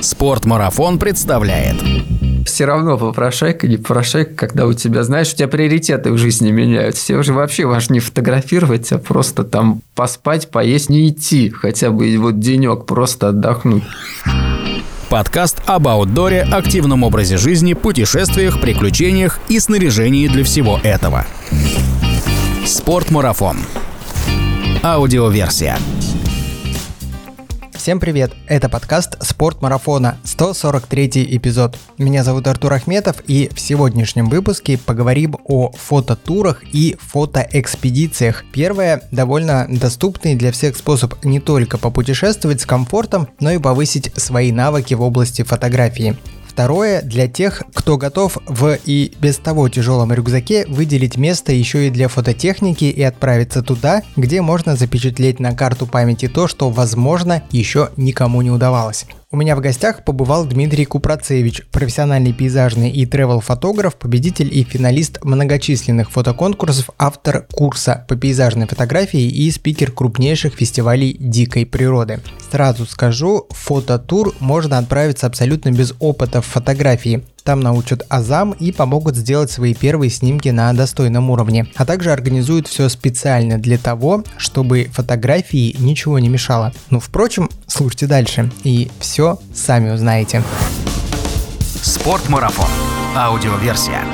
Спортмарафон представляет. Все равно попрошайка, не попрошайка, когда у тебя, знаешь, у тебя приоритеты в жизни меняются. Все уже вообще важно не фотографировать, а просто там поспать, поесть, не идти. Хотя бы вот денек просто отдохнуть. Подкаст об аутдоре, активном образе жизни, путешествиях, приключениях и снаряжении для всего этого. Спортмарафон. Аудиоверсия. Всем привет! Это подкаст «Спорт марафона», 143 эпизод. Меня зовут Артур Ахметов, и в сегодняшнем выпуске поговорим о фототурах и фотоэкспедициях. Первое – довольно доступный для всех способ не только попутешествовать с комфортом, но и повысить свои навыки в области фотографии. Второе, для тех, кто готов в и без того тяжелом рюкзаке выделить место еще и для фототехники и отправиться туда, где можно запечатлеть на карту памяти то, что, возможно, еще никому не удавалось. У меня в гостях побывал Дмитрий Купрацевич, профессиональный пейзажный и тревел-фотограф, победитель и финалист многочисленных фотоконкурсов, автор курса по пейзажной фотографии и спикер крупнейших фестивалей дикой природы. Сразу скажу, фототур можно отправиться абсолютно без опыта в фотографии. Там научат азам и помогут сделать свои первые снимки на достойном уровне, а также организуют все специально для того, чтобы фотографии ничего не мешало. Ну, впрочем, слушайте дальше, и все сами узнаете. Спортмарафон. Аудиоверсия.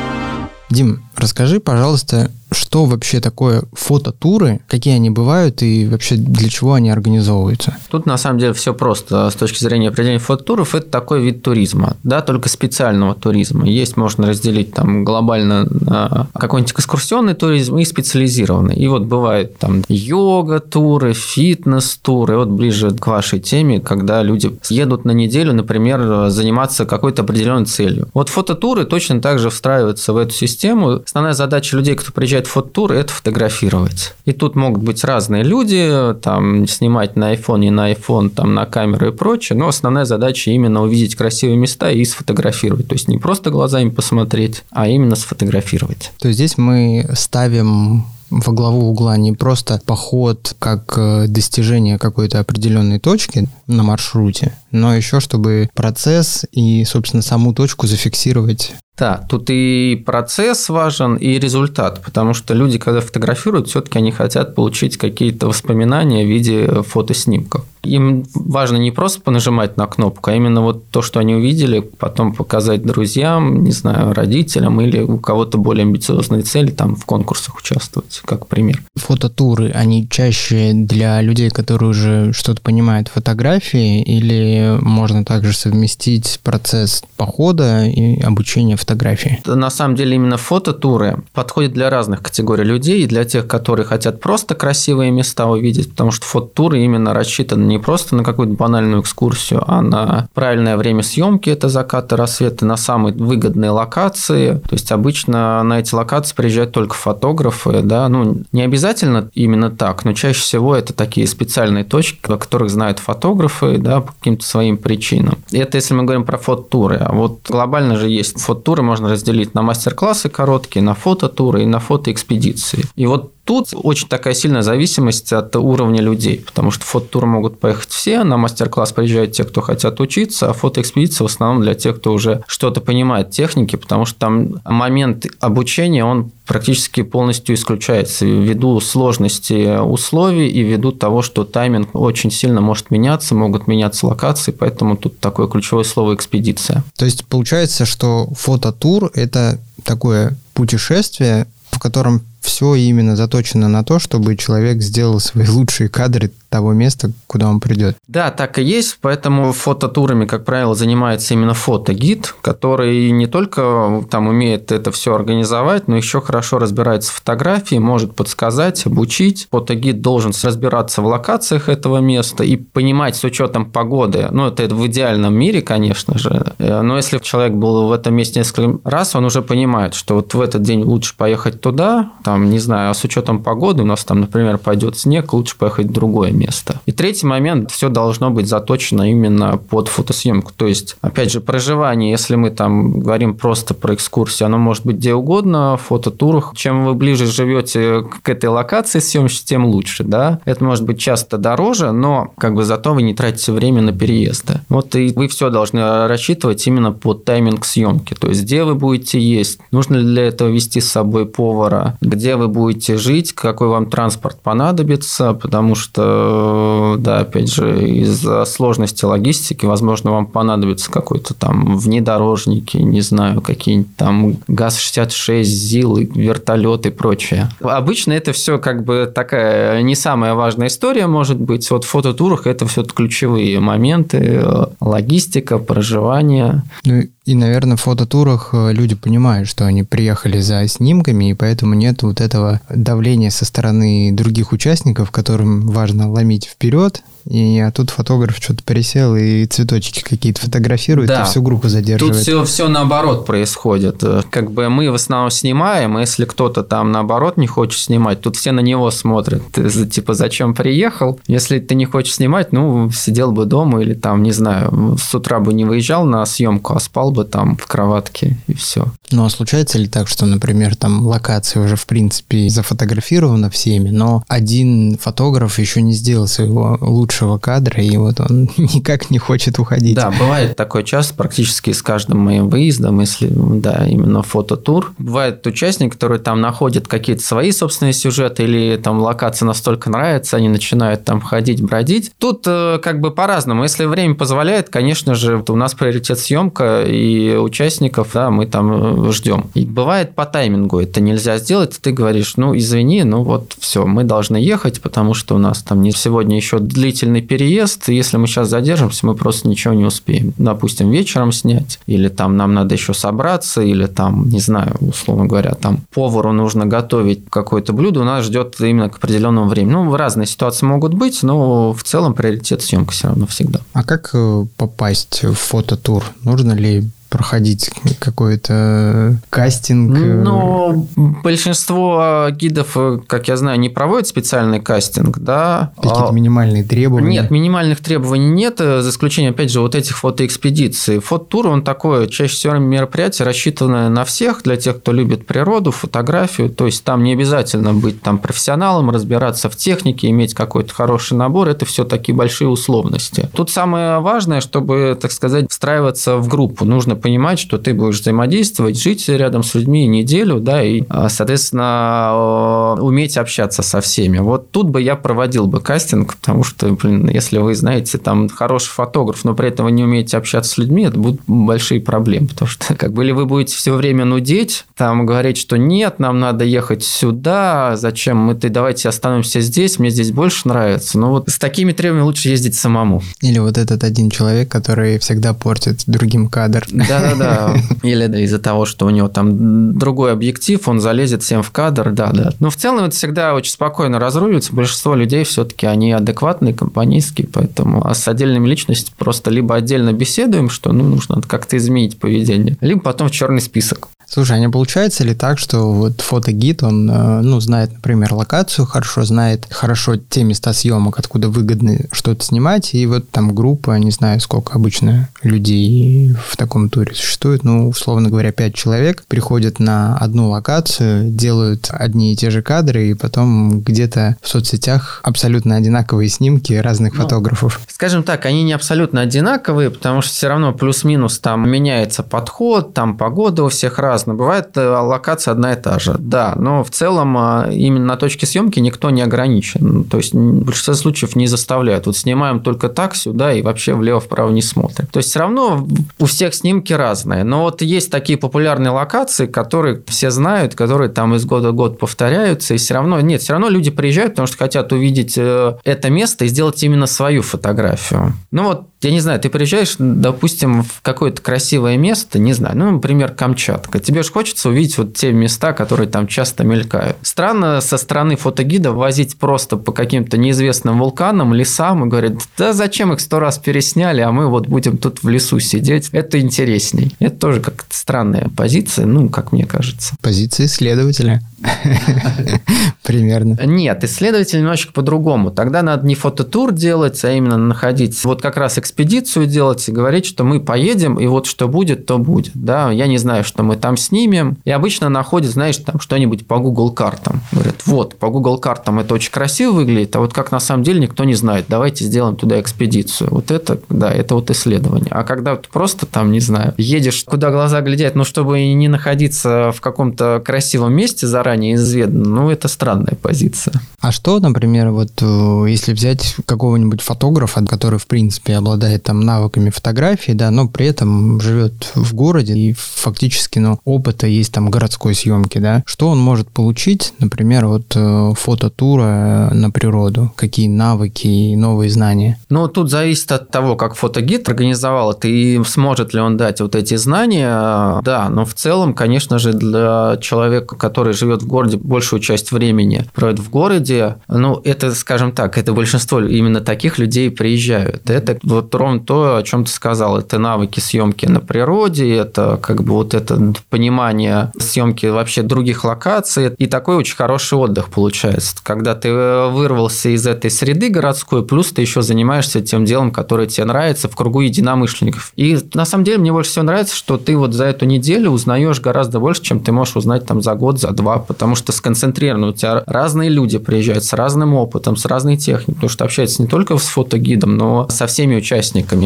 Дим, расскажи, пожалуйста, что вообще такое фототуры, какие они бывают и вообще для чего они организовываются? Тут на самом деле все просто с точки зрения определения фототуров. Это такой вид туризма, да, только специального туризма. Есть, можно разделить там глобально какой-нибудь экскурсионный туризм и специализированный. И вот бывают там йога-туры, фитнес-туры. Вот ближе к вашей теме, когда люди едут на неделю, например, заниматься какой-то определенной целью. Вот фототуры точно так же встраиваются в эту систему. Основная задача людей, кто приезжает в фототур, это фотографировать. И тут могут быть разные люди, там, снимать на iPhone, не на iPhone, там, на камеру и прочее, но основная задача именно увидеть красивые места и сфотографировать. То есть не просто глазами посмотреть, а именно сфотографировать. То есть здесь мы ставим во главу угла не просто поход как э, достижение какой-то определенной точки на маршруте, но еще чтобы процесс и, собственно, саму точку зафиксировать да, тут и процесс важен, и результат, потому что люди, когда фотографируют, все-таки они хотят получить какие-то воспоминания в виде фотоснимков. Им важно не просто понажимать на кнопку, а именно вот то, что они увидели, потом показать друзьям, не знаю, родителям или у кого-то более амбициозные цели, там в конкурсах участвовать, как пример. Фототуры, они чаще для людей, которые уже что-то понимают в фотографии, или можно также совместить процесс похода и обучения фотографии? На самом деле именно фототуры подходят для разных категорий людей, и для тех, которые хотят просто красивые места увидеть, потому что фототуры именно рассчитаны не просто на какую-то банальную экскурсию, а на правильное время съемки, это закаты, рассветы, на самые выгодные локации. То есть обычно на эти локации приезжают только фотографы, да, ну не обязательно именно так, но чаще всего это такие специальные точки, о которых знают фотографы, да, по каким-то своим причинам. И это если мы говорим про фототуры. А вот глобально же есть фототуры, можно разделить на мастер-классы короткие, на фототуры и на фотоэкспедиции. И вот Тут очень такая сильная зависимость от уровня людей, потому что фототур могут поехать все, на мастер-класс приезжают те, кто хотят учиться, а фотоэкспедиция в основном для тех, кто уже что-то понимает техники, потому что там момент обучения, он практически полностью исключается ввиду сложности условий и ввиду того, что тайминг очень сильно может меняться, могут меняться локации, поэтому тут такое ключевое слово экспедиция. То есть получается, что фототур – это такое путешествие, в котором все именно заточено на то, чтобы человек сделал свои лучшие кадры того места, куда он придет. Да, так и есть, поэтому фототурами, как правило, занимается именно фотогид, который не только там умеет это все организовать, но еще хорошо разбирается в фотографии, может подсказать, обучить. Фотогид должен разбираться в локациях этого места и понимать с учетом погоды. Ну, это в идеальном мире, конечно же. Но если человек был в этом месте несколько раз, он уже понимает, что вот в этот день лучше поехать туда, там там, не знаю, а с учетом погоды у нас там, например, пойдет снег, лучше поехать в другое место. И третий момент, все должно быть заточено именно под фотосъемку. То есть, опять же, проживание, если мы там говорим просто про экскурсию, оно может быть где угодно, в фототурах. Чем вы ближе живете к этой локации съемочной, тем лучше, да. Это может быть часто дороже, но как бы зато вы не тратите время на переезды. Вот и вы все должны рассчитывать именно под тайминг съемки. То есть, где вы будете есть, нужно ли для этого вести с собой повара, где вы будете жить, какой вам транспорт понадобится, потому что, да, опять же, из-за сложности логистики, возможно, вам понадобится какой-то там внедорожники, не знаю, какие-нибудь там ГАЗ-66, ЗИЛ, вертолет и прочее. Обычно это все как бы такая не самая важная история, может быть. Вот в фототурах это все ключевые моменты, логистика, проживание. Ну и, наверное, в фототурах э, люди понимают, что они приехали за снимками, и поэтому нет вот этого давления со стороны других участников, которым важно ломить вперед, и а тут фотограф что-то пересел и цветочки какие-то фотографирует, да. и всю группу задерживает. Тут все, все наоборот происходит. Как бы мы в основном снимаем, а если кто-то там наоборот не хочет снимать, тут все на него смотрят. Ты, типа, зачем приехал? Если ты не хочешь снимать, ну, сидел бы дома или там, не знаю, с утра бы не выезжал на съемку, а спал бы там в кроватке и все. Ну, а случается ли так, что, например, там локация уже, в принципе, зафотографирована всеми, но один фотограф еще не сделал своего лучшего лучшего кадра, и вот он никак не хочет уходить. Да, бывает такой час практически с каждым моим выездом, если, да, именно фототур. Бывает участник, который там находит какие-то свои собственные сюжеты, или там локация настолько нравится, они начинают там ходить, бродить. Тут э, как бы по-разному. Если время позволяет, конечно же, у нас приоритет съемка и участников, да, мы там э, ждем. И бывает по таймингу это нельзя сделать, ты говоришь, ну, извини, ну вот все, мы должны ехать, потому что у нас там не сегодня еще длительный длительный переезд, если мы сейчас задержимся, мы просто ничего не успеем. Допустим, вечером снять, или там нам надо еще собраться, или там, не знаю, условно говоря, там повару нужно готовить какое-то блюдо, у нас ждет именно к определенному времени. Ну, разные ситуации могут быть, но в целом приоритет съемка все равно всегда. А как э, попасть в фототур? Нужно ли проходить какой-то кастинг? Ну, большинство гидов, как я знаю, не проводят специальный кастинг, да. Какие-то а... минимальные требования? Нет, минимальных требований нет, за исключением, опять же, вот этих фотоэкспедиций. Фототур, он такое, чаще всего мероприятие рассчитанное на всех, для тех, кто любит природу, фотографию, то есть там не обязательно быть там профессионалом, разбираться в технике, иметь какой-то хороший набор, это все такие большие условности. Тут самое важное, чтобы, так сказать, встраиваться в группу, нужно понимать, что ты будешь взаимодействовать, жить рядом с людьми неделю, да, и, а, соответственно, уметь общаться со всеми. Вот тут бы я проводил бы кастинг, потому что, блин, если вы знаете, там хороший фотограф, но при этом вы не умеете общаться с людьми, это будут большие проблемы, потому что как бы или вы будете все время нудеть, там говорить, что нет, нам надо ехать сюда, зачем мы ты давайте остановимся здесь, мне здесь больше нравится. Ну вот с такими требованиями лучше ездить самому. Или вот этот один человек, который всегда портит другим кадр. Да-да-да. Или да, из-за того, что у него там другой объектив, он залезет всем в кадр, да-да. Но в целом это всегда очень спокойно разруливается. Большинство людей все-таки они адекватные, компанейские, поэтому а с отдельными личностями просто либо отдельно беседуем, что ну, нужно как-то изменить поведение, либо потом в черный список. Слушай, а не получается ли так, что вот фотогид, он, э, ну, знает, например, локацию хорошо, знает хорошо те места съемок, откуда выгодно что-то снимать, и вот там группа, не знаю, сколько обычно людей в таком туре существует, ну, условно говоря, пять человек приходят на одну локацию, делают одни и те же кадры, и потом где-то в соцсетях абсолютно одинаковые снимки разных ну, фотографов. Скажем так, они не абсолютно одинаковые, потому что все равно плюс-минус там меняется подход, там погода у всех разная, разно. Бывает э, локация одна и та же, да, но в целом а, именно на точке съемки никто не ограничен. То есть в большинстве случаев не заставляют. Вот снимаем только так сюда и вообще влево-вправо не смотрим. То есть все равно у всех снимки разные. Но вот есть такие популярные локации, которые все знают, которые там из года в год повторяются, и все равно нет, все равно люди приезжают, потому что хотят увидеть э, это место и сделать именно свою фотографию. Ну вот я не знаю, ты приезжаешь, допустим, в какое-то красивое место, не знаю, ну, например, Камчатка. Тебе же хочется увидеть вот те места, которые там часто мелькают. Странно со стороны фотогида возить просто по каким-то неизвестным вулканам, лесам и говорит, да зачем их сто раз пересняли, а мы вот будем тут в лесу сидеть. Это интересней. Это тоже как-то странная позиция, ну, как мне кажется. Позиция исследователя. Примерно. Нет, исследователь немножечко по-другому. Тогда надо не фототур делать, а именно находить, вот как раз экспедицию делать и говорить, что мы поедем, и вот что будет, то будет. Да, я не знаю, что мы там снимем. И обычно находят, знаешь, там что-нибудь по Google картам. Говорят, вот, по Google картам это очень красиво выглядит, а вот как на самом деле никто не знает. Давайте сделаем туда экспедицию. Вот это, да, это вот исследование. А когда ты просто там, не знаю, едешь, куда глаза глядят, ну, чтобы не находиться в каком-то красивом месте заранее изведано, ну, это странная позиция. А что, например, вот э, если взять какого-нибудь фотографа, который, в принципе, обладает там навыками фотографии, да, но при этом живет в городе и фактически, ну, опыта есть там городской съемки, да, что он может получить, например, вот э, фототура на природу, какие навыки и новые знания? Ну, тут зависит от того, как фотогид организовал это и сможет ли он дать вот эти знания, да, но в целом, конечно же, для человека, который живет в городе, большую часть времени проводит в городе, ну, это, скажем так, это большинство именно таких людей приезжают. Это вот ровно то, о чем ты сказал. Это навыки съемки на природе, это как бы вот это понимание съемки вообще других локаций. И такой очень хороший отдых получается. Когда ты вырвался из этой среды городской, плюс ты еще занимаешься тем делом, которое тебе нравится в кругу единомышленников. И на самом деле мне больше всего нравится, что ты вот за эту неделю узнаешь гораздо больше, чем ты можешь узнать там за год, за два, потому что сконцентрировано. У тебя разные люди приезжают с разным опытом, с разной техникой, потому что общаются не только с фотогидом, но со всеми участниками.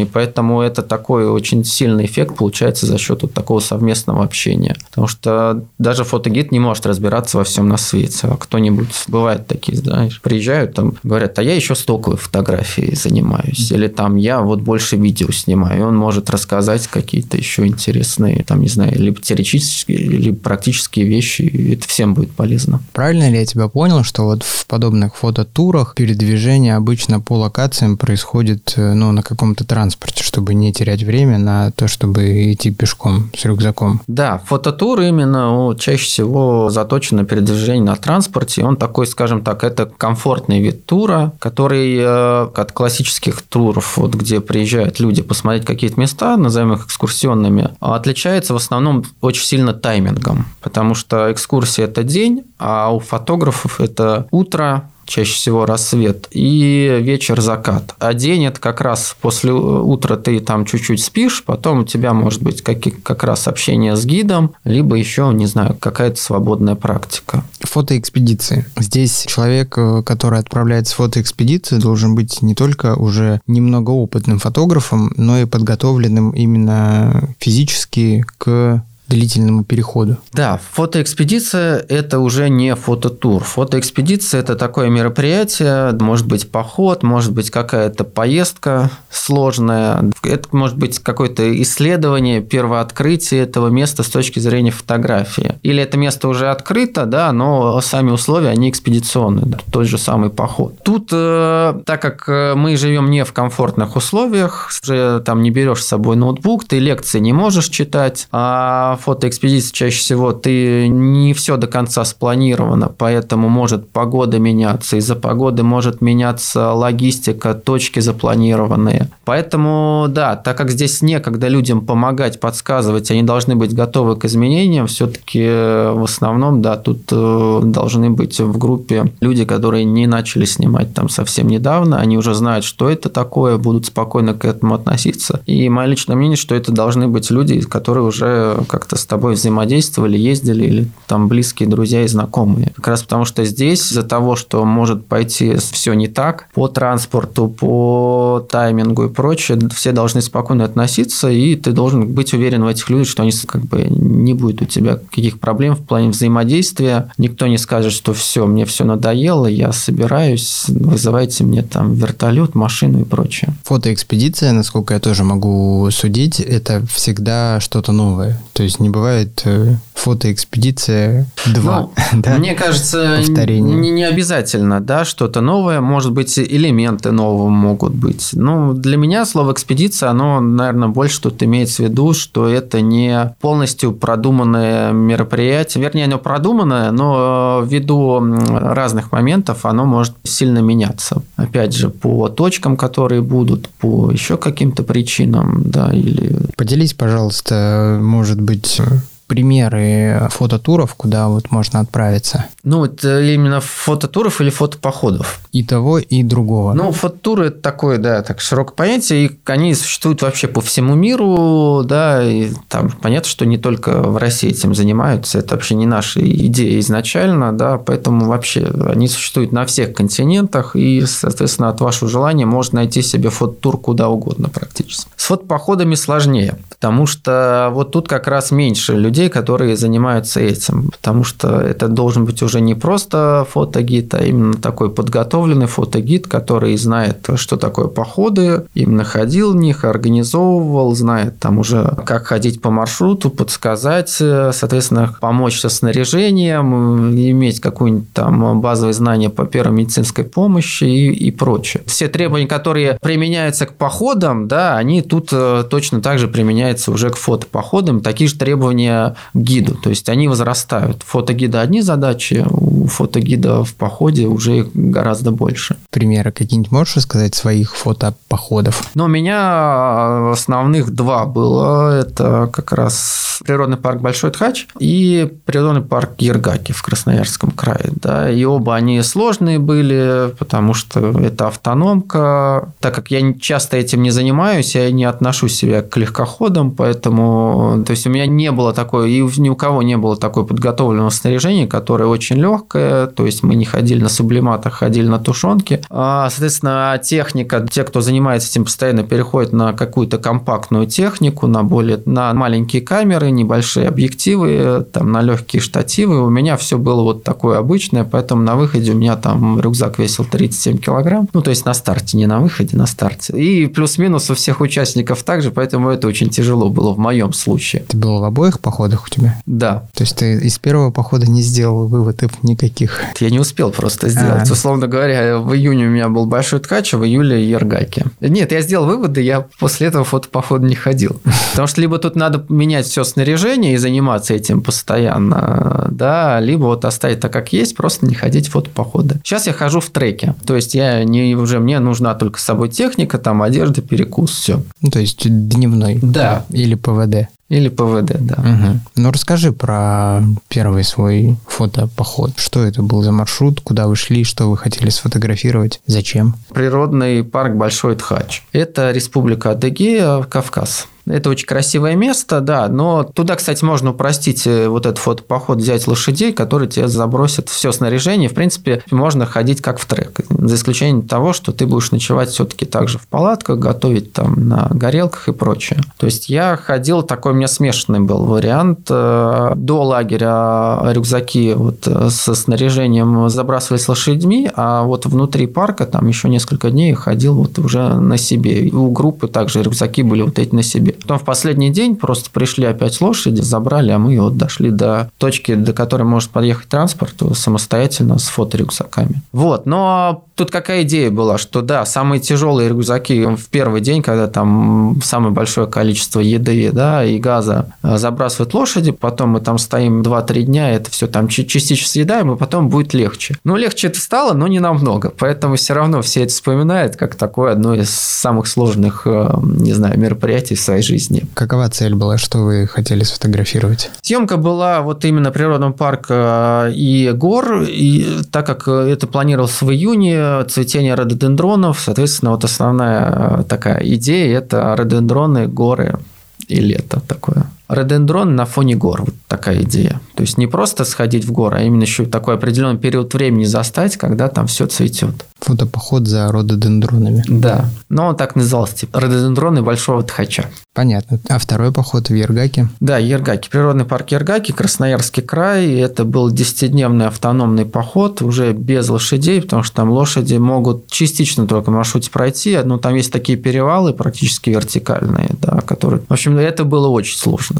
И поэтому это такой очень сильный эффект получается за счет вот такого совместного общения. Потому что даже фотогид не может разбираться во всем на свете. А кто-нибудь, бывает такие, знаешь, приезжают там, говорят, а я еще стоковой фотографией занимаюсь. Или там я вот больше видео снимаю. И он может рассказать какие-то еще интересные, там, не знаю, либо теоретические, либо практические вещи. И это всем будет полезно. Правильно ли я тебя понял, что вот подобных фототурах передвижение обычно по локациям происходит э, ну, на каком-то транспорте, чтобы не терять время на то, чтобы идти пешком с рюкзаком? Да, фототур именно чаще всего заточен на передвижение на транспорте. Он такой, скажем так, это комфортный вид тура, который э, от классических туров, вот, где приезжают люди посмотреть какие-то места, назовем их экскурсионными, отличается в основном очень сильно таймингом, потому что экскурсия – это день, а у фотографов это утро, чаще всего рассвет, и вечер закат. А день это как раз после утра ты там чуть-чуть спишь, потом у тебя может быть как, как раз общение с гидом, либо еще, не знаю, какая-то свободная практика. Фотоэкспедиции. Здесь человек, э, который отправляется в фотоэкспедицию, должен быть не только уже немного опытным фотографом, но и подготовленным именно физически к длительному переходу. Да, фотоэкспедиция – это уже не фототур. Фотоэкспедиция – это такое мероприятие, может быть поход, может быть какая-то поездка сложная, это может быть какое-то исследование, первооткрытие этого места с точки зрения фотографии. Или это место уже открыто, да, но сами условия, они экспедиционные, да, тот же самый поход. Тут, э, так как э, мы живем не в комфортных условиях, уже там не берешь с собой ноутбук, ты лекции не можешь читать, а фотоэкспедиции чаще всего ты не все до конца спланировано, поэтому может погода меняться, из-за погоды может меняться логистика, точки запланированные. Поэтому, да, так как здесь некогда людям помогать, подсказывать, они должны быть готовы к изменениям, все-таки э, в основном, да, тут э, должны быть в группе люди, которые не начали снимать там совсем недавно, они уже знают, что это такое, будут спокойно к этому относиться. И мое личное мнение, что это должны быть люди, которые уже как как-то с тобой взаимодействовали, ездили, или там близкие друзья и знакомые. Как раз потому, что здесь из-за того, что может пойти все не так по транспорту, по таймингу и прочее, все должны спокойно относиться, и ты должен быть уверен в этих людях, что они как бы не будет у тебя каких проблем в плане взаимодействия. Никто не скажет, что все, мне все надоело, я собираюсь, вызывайте мне там вертолет, машину и прочее. Фотоэкспедиция, насколько я тоже могу судить, это всегда что-то новое. То есть не бывает э, фотоэкспедиция 2. Ну, да? Мне кажется, не, не обязательно, да, что-то новое. Может быть, элементы нового могут быть. Ну, для меня слово экспедиция, оно, наверное, больше тут имеется в виду, что это не полностью продуманное мероприятие. Вернее, оно продуманное, но ввиду разных моментов оно может сильно меняться. Опять же, по точкам, которые будут, по еще каким-то причинам, да, или... Поделись, пожалуйста, может быть, примеры фототуров, куда вот можно отправиться? Ну, это именно фототуров или фотопоходов? И того, и другого. Ну, фототуры это такое, да, так широкое понятие, и они существуют вообще по всему миру, да, и там понятно, что не только в России этим занимаются, это вообще не наша идея изначально, да, поэтому вообще они существуют на всех континентах, и, соответственно, от вашего желания можно найти себе фототур куда угодно практически. С фотопоходами сложнее, потому что вот тут как раз меньше людей людей, которые занимаются этим, потому что это должен быть уже не просто фотогид, а именно такой подготовленный фотогид, который знает, что такое походы, именно ходил в них, организовывал, знает там уже, как ходить по маршруту, подсказать, соответственно, помочь со снаряжением, иметь какое-нибудь там базовое знание по первой медицинской помощи и, и прочее. Все требования, которые применяются к походам, да, они тут э, точно так же применяются уже к фотопоходам. Такие же требования гиду. То есть они возрастают. Фотогида одни задачи, у фотогида в походе уже гораздо больше. Примеры какие-нибудь можешь рассказать своих фотопоходов? Ну, у меня основных два было. Это как раз природный парк Большой Тхач и природный парк Ергаки в Красноярском крае. Да, и оба они сложные были, потому что это автономка. Так как я часто этим не занимаюсь, я не отношу себя к легкоходам, поэтому то есть у меня не было такой такое, и ни у кого не было такой подготовленного снаряжения, которое очень легкое, то есть мы не ходили на сублиматах, ходили на тушенке. А, соответственно, техника, те, кто занимается этим постоянно, переходят на какую-то компактную технику, на более, на маленькие камеры, небольшие объективы, там, на легкие штативы. У меня все было вот такое обычное, поэтому на выходе у меня там рюкзак весил 37 килограмм, ну, то есть на старте, не на выходе, на старте. И плюс-минус у всех участников также, поэтому это очень тяжело было в моем случае. Ты был в обоих походах? Походах у тебя? Да. То есть ты из первого похода не сделал выводов никаких? Я не успел просто сделать. А-а-а. Условно говоря, в июне у меня был большой ткач, а в июле Ергаки. Нет, я сделал выводы, я после этого фотопохода не ходил. Потому что либо тут надо менять все снаряжение и заниматься этим постоянно, да, либо вот оставить так, как есть, просто не ходить в фотопоходы. Сейчас я хожу в треке. То есть я не уже мне нужна только с собой техника, там одежда, перекус, все. Ну, то есть дневной. Да. Или ПВД. Или ПВД, да. Угу. Ну, расскажи про первый свой фотопоход. Что это был за маршрут, куда вы шли, что вы хотели сфотографировать, зачем? Природный парк Большой Тхач. Это Республика Адыгея, Кавказ. Это очень красивое место, да, но туда, кстати, можно упростить э, вот этот фотопоход, взять лошадей, которые тебе забросят все снаряжение. В принципе, можно ходить как в трек, за исключением того, что ты будешь ночевать все-таки также в палатках, готовить там на горелках и прочее. То есть я ходил, такой у меня смешанный был вариант. Э, до лагеря рюкзаки вот э, со снаряжением забрасывались лошадьми, а вот внутри парка там еще несколько дней ходил вот уже на себе. И у группы также рюкзаки были вот эти на себе. Потом в последний день просто пришли опять лошади, забрали, а мы вот дошли до точки, до которой может подъехать транспорт самостоятельно с фоторюкзаками. Вот, но тут какая идея была, что да, самые тяжелые рюкзаки в первый день, когда там самое большое количество еды да, и газа э, забрасывают лошади, потом мы там стоим 2-3 дня, это все там частично съедаем, и потом будет легче. Ну, легче это стало, но не намного, поэтому все равно все это вспоминают как такое одно из самых сложных, э, не знаю, мероприятий в своей жизни. Какова цель была, что вы хотели сфотографировать? Съемка была вот именно природного парка э, и гор, и так как это планировалось в июне, цветение рододендронов, соответственно, вот основная э, такая идея – это рододендроны, горы и лето такое. Рододендрон на фоне гор, вот такая идея. То есть не просто сходить в горы, а именно еще такой определенный период времени застать, когда там все цветет. Фотопоход за рододендронами. Да. Но он так назывался, типа рододендроны Большого Тхача. Понятно. А второй поход в Ергаки? Да, Ергаки. Природный парк Ергаки, Красноярский край. Это был десятидневный автономный поход, уже без лошадей, потому что там лошади могут частично только маршруте пройти. Ну, там есть такие перевалы практически вертикальные, да, которые... В общем, это было очень сложно.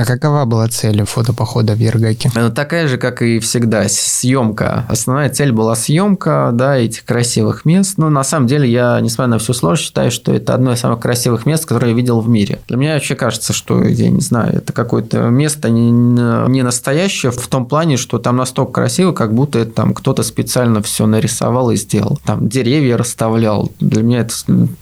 А какова была цель фотопохода в Ергаке? Она такая же, как и всегда, съемка. Основная цель была съемка, да, этих красивых мест. Но на самом деле я, несмотря на всю сложность, считаю, что это одно из самых красивых мест, которые я видел в мире. Для меня вообще кажется, что, я не знаю, это какое-то место не, не настоящее в том плане, что там настолько красиво, как будто это там кто-то специально все нарисовал и сделал. Там деревья расставлял. Для меня это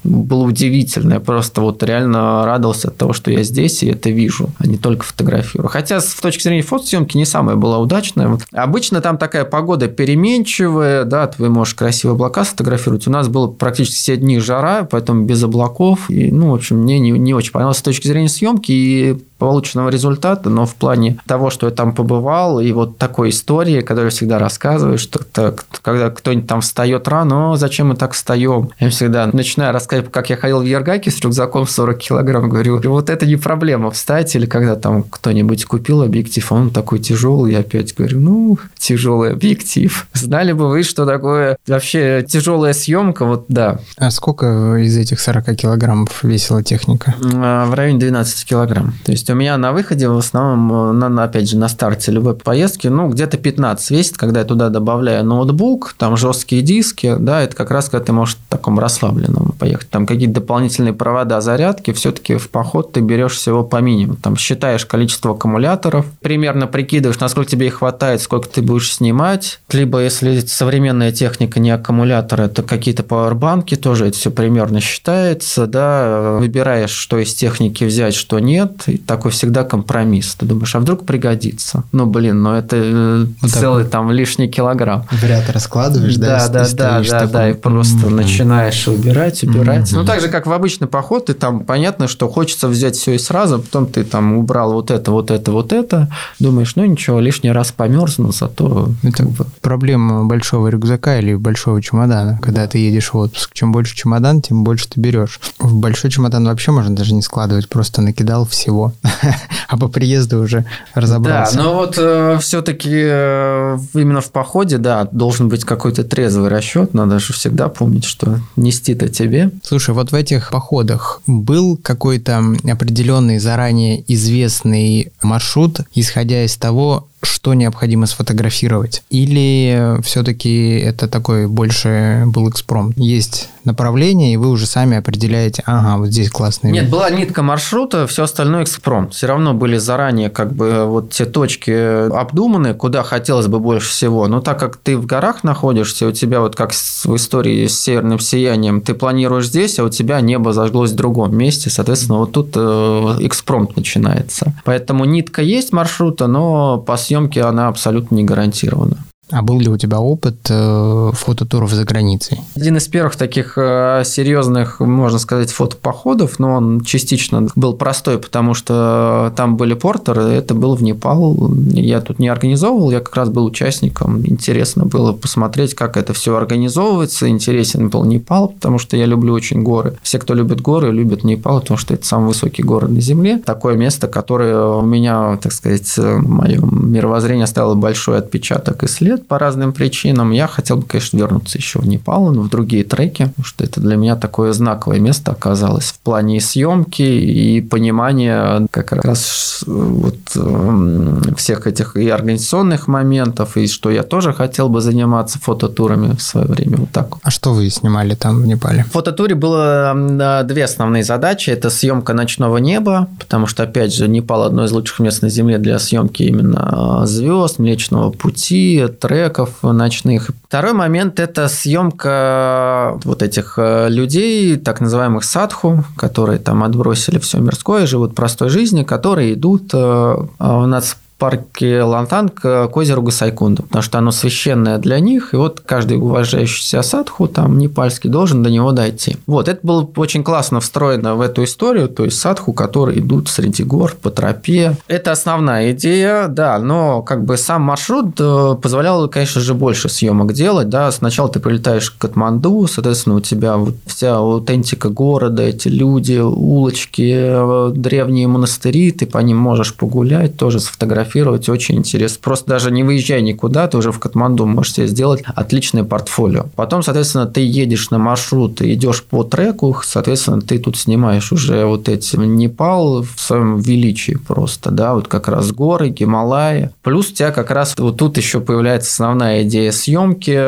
было удивительно. Я просто вот реально радовался от того, что я здесь и это вижу, а не только фотографирую. Хотя с точки зрения фотосъемки не самая была удачная. Обычно там такая погода переменчивая, да, ты можешь красивые облака сфотографировать. У нас было практически все дни жара, поэтому без облаков. И, ну, в общем, мне не, не очень понравилось с точки зрения съемки. И полученного результата, но в плане того, что я там побывал, и вот такой истории, которую я всегда рассказываю, что так, когда кто-нибудь там встает рано, зачем мы так встаем? Я всегда начинаю рассказывать, как я ходил в Ергаке с рюкзаком в 40 килограмм, говорю, вот это не проблема встать, или когда там кто-нибудь купил объектив, а он такой тяжелый, я опять говорю, ну, тяжелый объектив. Знали бы вы, что такое вообще тяжелая съемка, вот да. А сколько из этих 40 килограммов весила техника? А, в районе 12 килограмм. То есть есть у меня на выходе в основном, э, на, опять же, на старте любой поездки, ну, где-то 15 весит, когда я туда добавляю ноутбук, там жесткие диски, да, это как раз когда ты можешь в таком расслабленном поехать. Там какие-то дополнительные провода зарядки, все-таки в поход ты берешь всего по минимуму. Там считаешь количество аккумуляторов, примерно прикидываешь, насколько тебе их хватает, сколько ты будешь снимать. Либо, если современная техника не аккумуляторы, то какие-то пауэрбанки тоже это все примерно считается, да, выбираешь, что из техники взять, что нет, и так такой всегда компромисс. Ты думаешь, а вдруг пригодится? Ну, блин, ну это э, вот целый так. там лишний килограмм. В ряд раскладываешь, да? Да, да, да, да, да, и просто начинаешь убирать, убирать. Mm-hmm. Ну, так же, как в обычный поход, ты там, понятно, что хочется взять все и сразу, потом ты там убрал вот это, вот это, вот это, думаешь, ну, ничего, лишний раз померзну, зато... Это проблема большого рюкзака или большого чемодана, когда ты едешь в отпуск. Чем больше чемодан, тем больше ты берешь. В большой чемодан вообще можно даже не складывать, просто накидал всего. а по приезду уже разобрался. Да, но вот э, все-таки э, именно в походе, да, должен быть какой-то трезвый расчет. Надо же всегда помнить, что нести-то тебе. Слушай, вот в этих походах был какой-то определенный заранее известный маршрут, исходя из того, что необходимо сфотографировать? Или все-таки это такой больше был экспромт? Есть направление, и вы уже сами определяете, ага, вот здесь классный Нет, была нитка маршрута, все остальное экспромт. Все равно были заранее как бы вот те точки обдуманы, куда хотелось бы больше всего. Но так как ты в горах находишься, у тебя вот как в истории с северным сиянием, ты планируешь здесь, а у тебя небо зажглось в другом месте, соответственно, вот тут э, экспромт начинается. Поэтому нитка есть маршрута, но по съемки она абсолютно не гарантирована. А был ли у тебя опыт э, фототуров за границей? Один из первых таких э, серьезных, можно сказать, фотопоходов, но он частично был простой, потому что там были портеры, это был в Непал. Я тут не организовывал, я как раз был участником. Интересно было посмотреть, как это все организовывается. Интересен был Непал, потому что я люблю очень горы. Все, кто любит горы, любят Непал, потому что это самый высокий город на Земле. Такое место, которое у меня, так сказать, в моем мировоззрении оставило большой отпечаток и след лет по разным причинам. Я хотел бы, конечно, вернуться еще в Непал, но в другие треки, потому что это для меня такое знаковое место оказалось в плане съемки и понимания как раз вот всех этих и организационных моментов, и что я тоже хотел бы заниматься фототурами в свое время. Вот так. А что вы снимали там в Непале? В фототуре было две основные задачи. Это съемка ночного неба, потому что, опять же, Непал одно из лучших мест на Земле для съемки именно звезд, Млечного Пути, треков ночных. Второй момент – это съемка вот этих э, людей, так называемых садху, которые там отбросили все мирское, живут простой жизнью, которые идут. Э, у нас парке Лантан к, к озеру Гасайкунду, потому что оно священное для них, и вот каждый уважающийся садху, там, непальский, должен до него дойти. Вот, это было очень классно встроено в эту историю, то есть садху, которые идут среди гор по тропе. Это основная идея, да, но как бы сам маршрут э, позволял, конечно же, больше съемок делать, да, сначала ты прилетаешь к Катманду, соответственно, у тебя вот вся аутентика города, эти люди, улочки, э, древние монастыри, ты по ним можешь погулять, тоже сфотографировать, очень интересно. Просто даже не выезжай никуда, ты уже в Катманду можешь себе сделать отличное портфолио. Потом, соответственно, ты едешь на маршрут, идешь по треку, соответственно, ты тут снимаешь уже вот эти Непал в своем величии просто, да, вот как раз горы, Гималаи. Плюс у тебя как раз вот тут еще появляется основная идея съемки,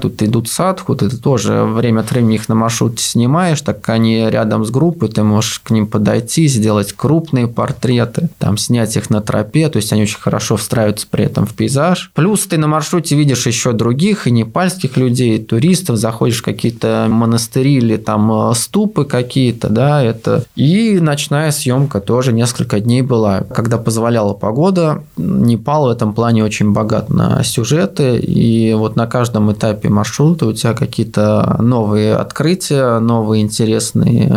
тут идут садху, ты тоже время от времени их на маршруте снимаешь, так они рядом с группой, ты можешь к ним подойти, сделать крупные портреты, там снять их на тропе, то есть они очень хорошо встраиваются при этом в пейзаж. Плюс ты на маршруте видишь еще других и непальских людей, туристов, заходишь в какие-то монастыри или там э, ступы какие-то, да, это. И ночная съемка тоже несколько дней была. Когда позволяла погода, Непал в этом плане очень богат на сюжеты, и вот на каждом этапе маршрута у тебя какие-то новые открытия, новые интересные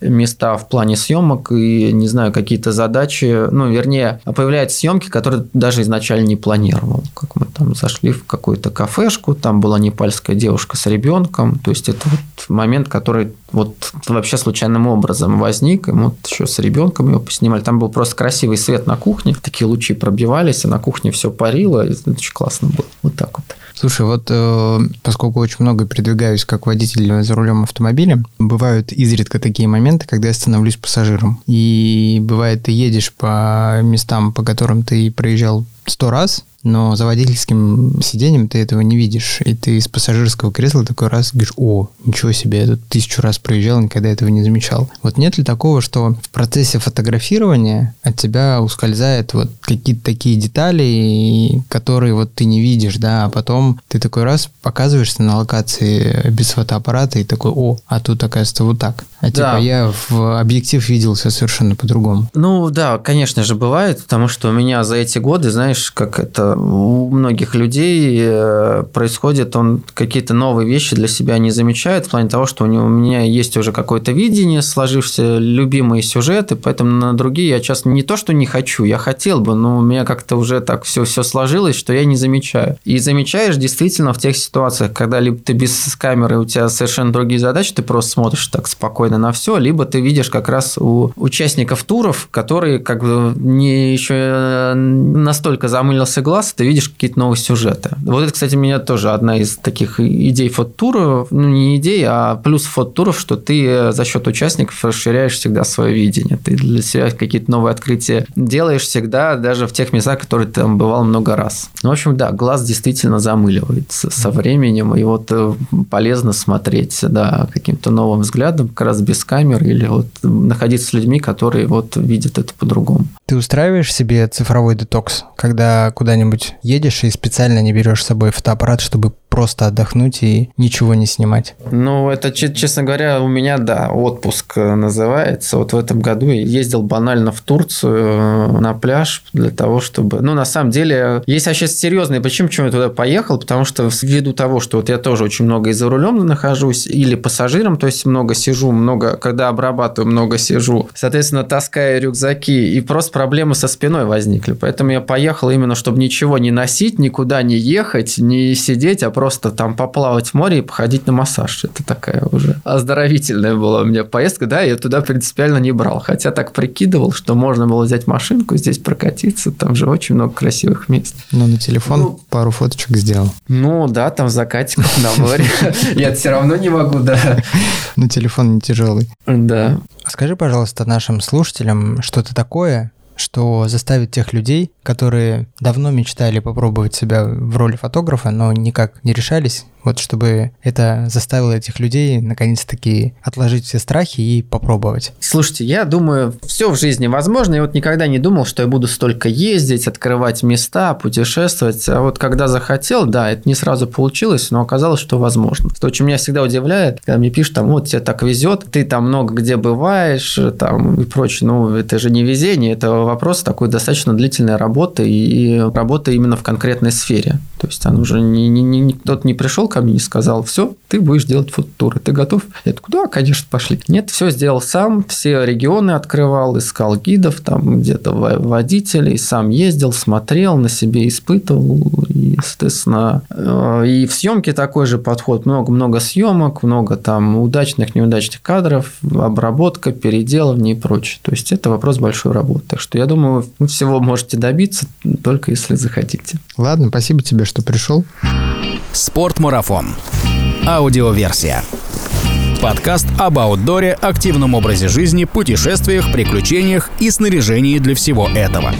э, места в плане съемок, и, не знаю, какие-то задачи, ну, вернее, появляются съемки, которые даже изначально не планировал. Как мы там зашли в какую-то кафешку, там была непальская девушка с ребенком, то есть это вот момент, который вот вообще случайным образом возник, и вот еще с ребенком его поснимали. Там был просто красивый свет на кухне, такие лучи пробивались, и на кухне все парило, и это очень классно было. Вот так вот. Слушай, вот э, поскольку очень много передвигаюсь как водитель за рулем автомобиля, бывают изредка такие моменты, когда я становлюсь пассажиром. И бывает, ты едешь по местам, по которым ты проезжал сто раз, но за водительским сиденьем ты этого не видишь. И ты из пассажирского кресла такой раз говоришь, о, ничего себе, я тут тысячу раз проезжал, никогда этого не замечал. Вот нет ли такого, что в процессе фотографирования от тебя ускользает вот какие-то такие детали, которые вот ты не видишь, да, а потом ты такой раз показываешься на локации без фотоаппарата и такой, о, а тут оказывается вот так. А типа да. я в объектив видел все совершенно по-другому. Ну да, конечно же, бывает, потому что у меня за эти годы, знаешь, как это у многих людей э, происходит, он какие-то новые вещи для себя не замечает, в плане того, что у, него, у меня есть уже какое-то видение, сложившиеся любимые сюжеты, поэтому на другие я часто не то, что не хочу, я хотел бы, но у меня как-то уже так все, все сложилось, что я не замечаю. И замечаешь действительно в тех ситуациях, когда либо ты без камеры, у тебя совершенно другие задачи, ты просто смотришь так спокойно на все, либо ты видишь как раз у участников туров, которые как бы не еще настолько замылился глаз, раз ты видишь какие-то новые сюжеты. Вот это, кстати, меня тоже одна из таких идей фототура, ну не идей, а плюс фототуров, что ты за счет участников расширяешь всегда свое видение. Ты для себя какие-то новые открытия делаешь всегда, даже в тех местах, которые ты там бывал много раз. Ну, в общем, да, глаз действительно замыливается со временем, и вот э, полезно смотреть, да, каким-то новым взглядом, как раз без камер, или вот находиться с людьми, которые вот видят это по-другому. Ты устраиваешь себе цифровой детокс, когда куда-нибудь куда-нибудь едешь и специально не берешь с собой фотоаппарат, чтобы просто отдохнуть и ничего не снимать? Ну, это, честно говоря, у меня, да, отпуск э, называется. Вот в этом году я ездил банально в Турцию э, на пляж для того, чтобы... Ну, на самом деле, есть вообще серьезные причины, почему я туда поехал, потому что ввиду того, что вот я тоже очень много и за рулем нахожусь, или пассажиром, то есть много сижу, много, когда обрабатываю, много сижу, соответственно, таскаю рюкзаки, и просто проблемы со спиной возникли. Поэтому я поехал именно, чтобы ничего не носить, никуда не ехать, не сидеть, а просто просто там поплавать в море и походить на массаж. Это такая уже оздоровительная была у меня поездка. Да, я туда принципиально не брал. Хотя так прикидывал, что можно было взять машинку, здесь прокатиться. Там же очень много красивых мест. Ну, на телефон ну, пару фоточек сделал. Ну, да, там закатик на море. Я все равно не могу, да. Но телефон не тяжелый. Да. Скажи, пожалуйста, нашим слушателям что-то такое, что заставит тех людей, которые давно мечтали попробовать себя в роли фотографа, но никак не решались, Вот чтобы это заставило этих людей наконец-таки отложить все страхи и попробовать. Слушайте, я думаю, все в жизни возможно. Я вот никогда не думал, что я буду столько ездить, открывать места, путешествовать. А вот когда захотел, да, это не сразу получилось, но оказалось, что возможно. То, что меня всегда удивляет, когда мне пишут, там, вот тебе так везет, ты там много где бываешь, там и прочее. Ну, это же не везение, это вопрос такой достаточно длительной работы и работы именно в конкретной сфере. То есть он уже не, не, не, кто-то не пришел ко мне и сказал, все, ты будешь делать фототуры, ты готов? Я такой, да, конечно, пошли. Нет, все сделал сам, все регионы открывал, искал гидов, там где-то водителей, сам ездил, смотрел, на себе испытывал, и, соответственно, э, и в съемке такой же подход, много-много съемок, много там удачных, неудачных кадров, обработка, переделывание и прочее. То есть это вопрос большой работы. Так что я думаю, вы всего можете добиться, только если захотите. Ладно, спасибо тебе, что пришел. Спортмарафон. Аудиоверсия. Подкаст об аутдоре, активном образе жизни, путешествиях, приключениях и снаряжении для всего этого.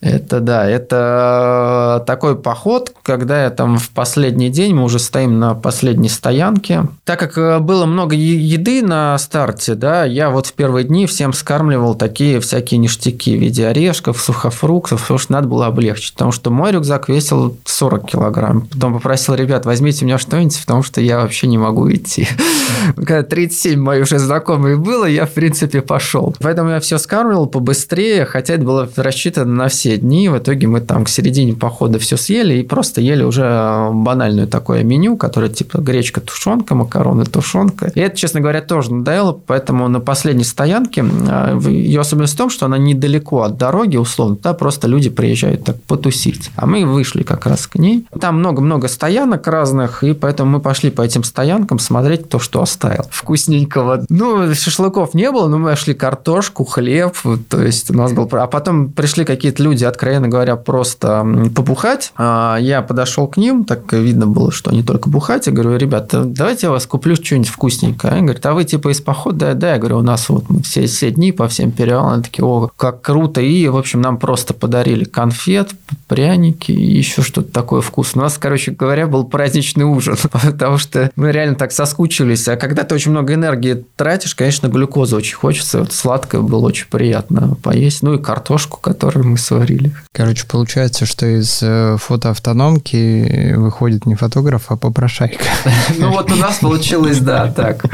Это да, это такой поход, когда я там в последний день, мы уже стоим на последней стоянке. Так как э, было много еды на старте, да, я вот в первые дни всем скармливал такие всякие ништяки в виде орешков, сухофруктов, потому что надо было облегчить, потому что мой рюкзак весил 40 килограмм. Потом попросил ребят, возьмите у меня что-нибудь, потому что я вообще не могу идти. Когда 37 мои уже знакомые было, я, в принципе, пошел. Поэтому я все скармливал побыстрее, хотя это было рассчитано на все дни. В итоге мы там к середине похода все съели и просто ели уже банальное такое меню, которое типа гречка, тушенка, макароны, тушенка. И это, честно говоря, тоже надоело, поэтому на последней стоянке а, ее особенность в том, что она недалеко от дороги, условно, да, просто люди приезжают так потусить. А мы вышли как раз к ней. Там много-много стоянок разных, и поэтому мы пошли по этим стоянкам смотреть то, что оставил. Вкусненького. Ну, шашлыков не было, но мы нашли картошку, хлеб, то есть у нас был... А потом пришли какие-то люди, откровенно говоря, просто побухать. А, я подошел к ним, так видно было, что они только бухать. Я говорю, ребята, давайте я вас куплю что-нибудь вкусненькое. Они говорят, а вы типа из похода? Да, да. Я говорю, у нас вот все, все дни по всем перевалам. Они такие, о, как круто. И, в общем, нам просто подарили конфет, пряники и еще что-то такое вкусное. У нас, короче говоря, был праздничный ужин, потому что мы реально так соскучились. А когда ты очень много энергии тратишь, конечно, глюкоза очень хочется. Вот сладкое было очень приятно поесть. Ну и картошку, которую мы сварили. Короче, получается, что из э, фотоавтономки выходит не фотограф, а попрошайка. Ну вот у нас получилось, да, так.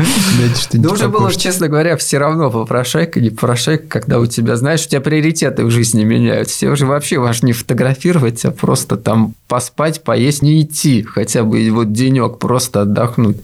Да уже было, честно говоря, все равно попрошайка, не попрошайка, когда у тебя, знаешь, у тебя приоритеты в жизни меняются. Тебе уже вообще важно не фотографировать, а просто там поспать, поесть, не идти хотя бы вот денек просто отдохнуть.